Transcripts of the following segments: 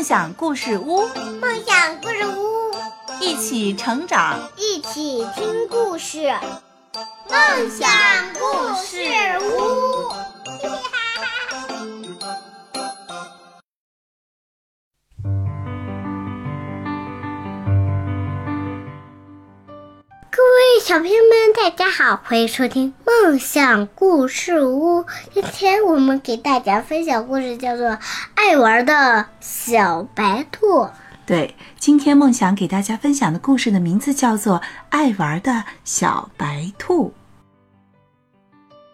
梦想故事屋，梦想故事屋，一起成长，一起听故事。梦想故事小朋友们，大家好，欢迎收听梦想故事屋。今天我们给大家分享故事，叫做《爱玩的小白兔》。对，今天梦想给大家分享的故事的名字叫做《爱玩的小白兔》。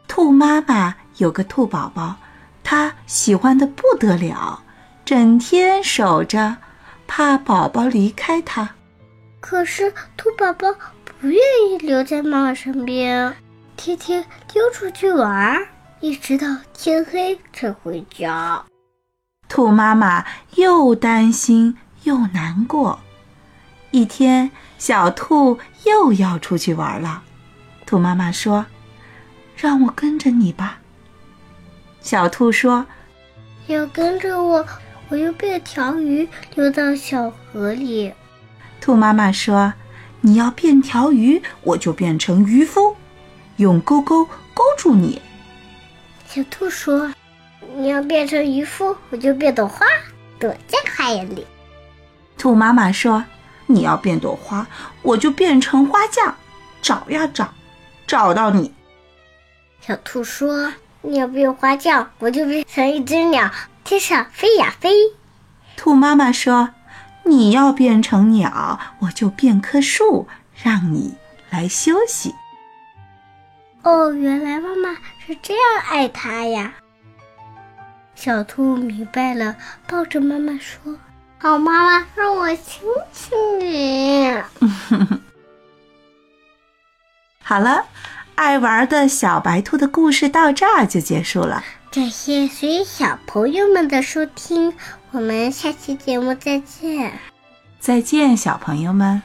兔妈妈有个兔宝宝，它喜欢的不得了，整天守着，怕宝宝离开它。可是兔宝宝不愿意留在妈妈身边，天天溜出去玩，一直到天黑才回家。兔妈妈又担心。又难过。一天，小兔又要出去玩了。兔妈妈说：“让我跟着你吧。”小兔说：“要跟着我，我又变条鱼游到小河里。”兔妈妈说：“你要变条鱼，我就变成渔夫，用钩钩勾住你。”小兔说：“你要变成渔夫，我就变朵花，躲在花园里。”兔妈妈说：“你要变朵花，我就变成花匠，找呀找，找到你。”小兔说：“你要变花匠，我就变成一只鸟，天上飞呀飞。”兔妈妈说：“你要变成鸟，我就变棵树，让你来休息。”哦，原来妈妈是这样爱它呀！小兔明白了，抱着妈妈说。好，妈妈让我亲亲你。好了，爱玩的小白兔的故事到这儿就结束了。感谢所有小朋友们的收听，我们下期节目再见。再见，小朋友们。